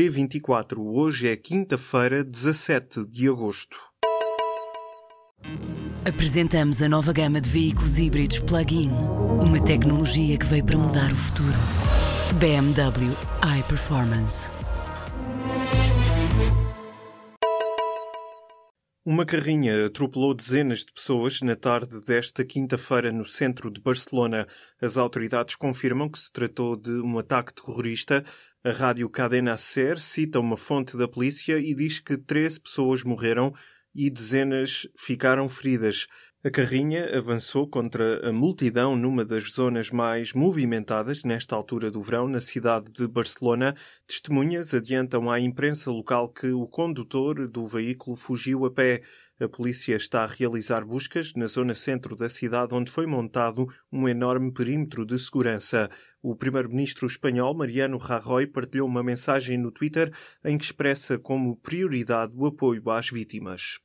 P24. Hoje é quinta-feira, 17 de agosto. Apresentamos a nova gama de veículos híbridos plug-in. Uma tecnologia que veio para mudar o futuro. BMW iPerformance. Uma carrinha atropelou dezenas de pessoas na tarde desta quinta-feira no centro de Barcelona. As autoridades confirmam que se tratou de um ataque terrorista. A rádio Cadena Ser cita uma fonte da polícia e diz que 13 pessoas morreram e dezenas ficaram feridas. A carrinha avançou contra a multidão numa das zonas mais movimentadas nesta altura do verão, na cidade de Barcelona. Testemunhas adiantam à imprensa local que o condutor do veículo fugiu a pé. A polícia está a realizar buscas na zona centro da cidade, onde foi montado um enorme perímetro de segurança. O primeiro-ministro espanhol, Mariano Rajoy, partilhou uma mensagem no Twitter em que expressa como prioridade o apoio às vítimas.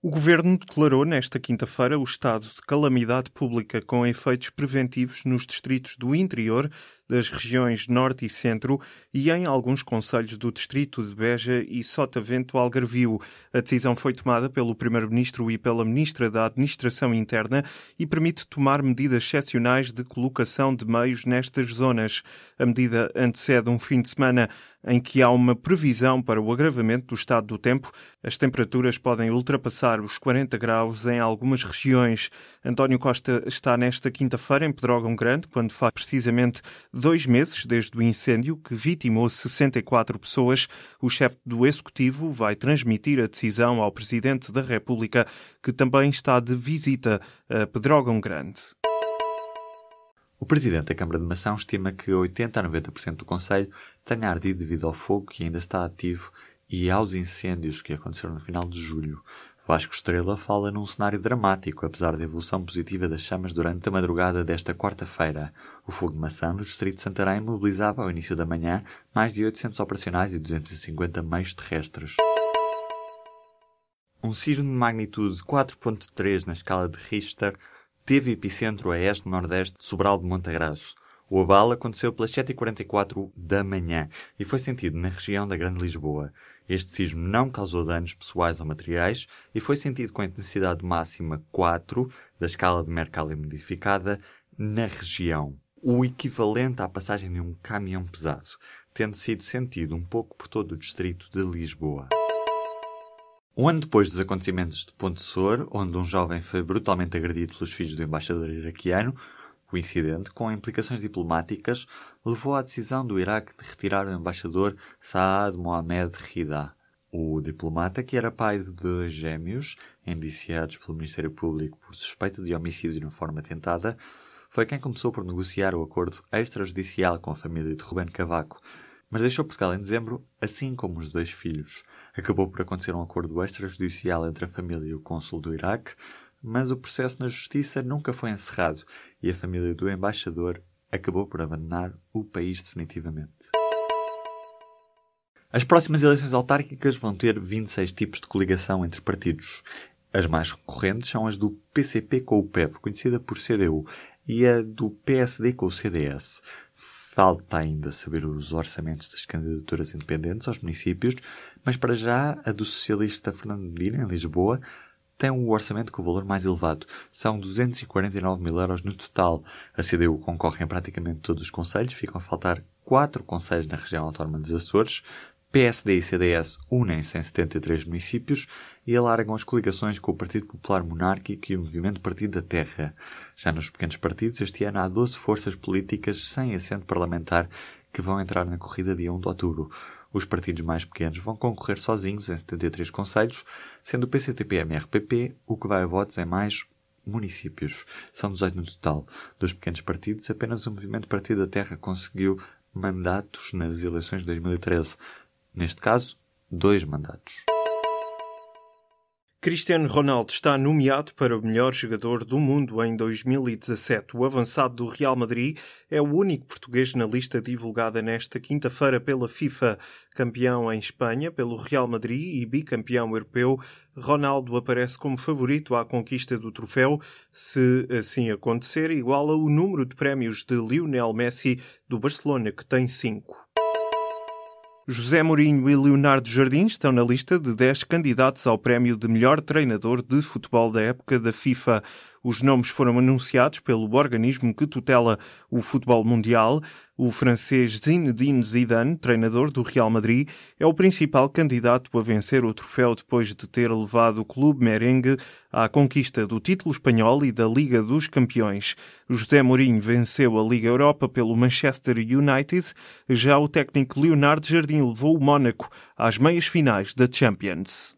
O governo declarou nesta quinta-feira o estado de calamidade pública com efeitos preventivos nos distritos do interior, das regiões Norte e Centro e em alguns conselhos do distrito de Beja e Sotavento Algarvio. A decisão foi tomada pelo Primeiro-Ministro e pela Ministra da Administração Interna e permite tomar medidas excepcionais de colocação de meios nestas zonas. A medida antecede um fim de semana em que há uma previsão para o agravamento do estado do tempo. As temperaturas podem ultrapassar os 40 graus em algumas regiões. António Costa está nesta quinta-feira em Pedrógão Grande, quando faz precisamente dois meses desde o incêndio que vitimou 64 pessoas. O chefe do Executivo vai transmitir a decisão ao Presidente da República, que também está de visita a Pedrógão Grande. O Presidente da Câmara de Mação estima que 80 a 90% do Conselho tenha ardido devido ao fogo que ainda está ativo e aos incêndios que aconteceram no final de julho. Vasco Estrela fala num cenário dramático, apesar da evolução positiva das chamas durante a madrugada desta quarta-feira. O fogo de maçã no distrito de Santarém mobilizava ao início da manhã mais de 800 operacionais e 250 meios terrestres. Um sismo de magnitude 4.3 na escala de Richter teve epicentro a este-nordeste de Sobral de Montagraço. O abalo aconteceu pelas 7h44 da manhã e foi sentido na região da Grande Lisboa. Este sismo não causou danos pessoais ou materiais e foi sentido com intensidade máxima 4 da escala de Mercalli modificada na região, o equivalente à passagem de um caminhão pesado, tendo sido sentido um pouco por todo o distrito de Lisboa. Um ano depois dos acontecimentos de Ponte Sor, onde um jovem foi brutalmente agredido pelos filhos do embaixador iraquiano, o incidente, com implicações diplomáticas, levou à decisão do Iraque de retirar o embaixador Saad Mohamed Rida. O diplomata, que era pai de dois gêmeos, indiciados pelo Ministério Público por suspeita de homicídio na forma tentada, foi quem começou por negociar o acordo extrajudicial com a família de Ruben Cavaco, mas deixou Portugal em dezembro, assim como os dois filhos. Acabou por acontecer um acordo extrajudicial entre a família e o cônsul do Iraque, mas o processo na justiça nunca foi encerrado e a família do embaixador acabou por abandonar o país definitivamente. As próximas eleições autárquicas vão ter 26 tipos de coligação entre partidos. As mais recorrentes são as do PCP com o PEV, conhecida por CDU, e a do PSD com o CDS. Falta ainda saber os orçamentos das candidaturas independentes aos municípios, mas para já a do socialista Fernando Medina, em Lisboa, tem um orçamento com o valor mais elevado. São 249 mil euros no total. A CDU concorre em praticamente todos os conselhos, ficam a faltar quatro conselhos na região autónoma dos Açores. PSD e CDS unem-se em 73 municípios e alargam as coligações com o Partido Popular Monárquico e o Movimento Partido da Terra. Já nos pequenos partidos, este ano há 12 forças políticas sem assento parlamentar que vão entrar na corrida dia 1 de outubro. Os partidos mais pequenos vão concorrer sozinhos em 73 conselhos, sendo o PCTP-MRPP o que vai a votos em mais municípios. São 18 no total. Dos pequenos partidos, apenas o Movimento Partido da Terra conseguiu mandatos nas eleições de 2013. Neste caso, dois mandatos. Cristiano Ronaldo está nomeado para o melhor jogador do mundo em 2017. O avançado do Real Madrid é o único português na lista divulgada nesta quinta-feira pela FIFA. Campeão em Espanha pelo Real Madrid e bicampeão europeu, Ronaldo aparece como favorito à conquista do troféu. Se assim acontecer, iguala o número de prémios de Lionel Messi do Barcelona, que tem cinco. José Mourinho e Leonardo Jardim estão na lista de 10 candidatos ao prémio de melhor treinador de futebol da época da FIFA. Os nomes foram anunciados pelo organismo que tutela o futebol mundial. O francês Zinedine Zidane, treinador do Real Madrid, é o principal candidato a vencer o troféu depois de ter levado o clube merengue à conquista do título espanhol e da Liga dos Campeões. José Mourinho venceu a Liga Europa pelo Manchester United. Já o técnico Leonardo Jardim levou o Mónaco às meias finais da Champions.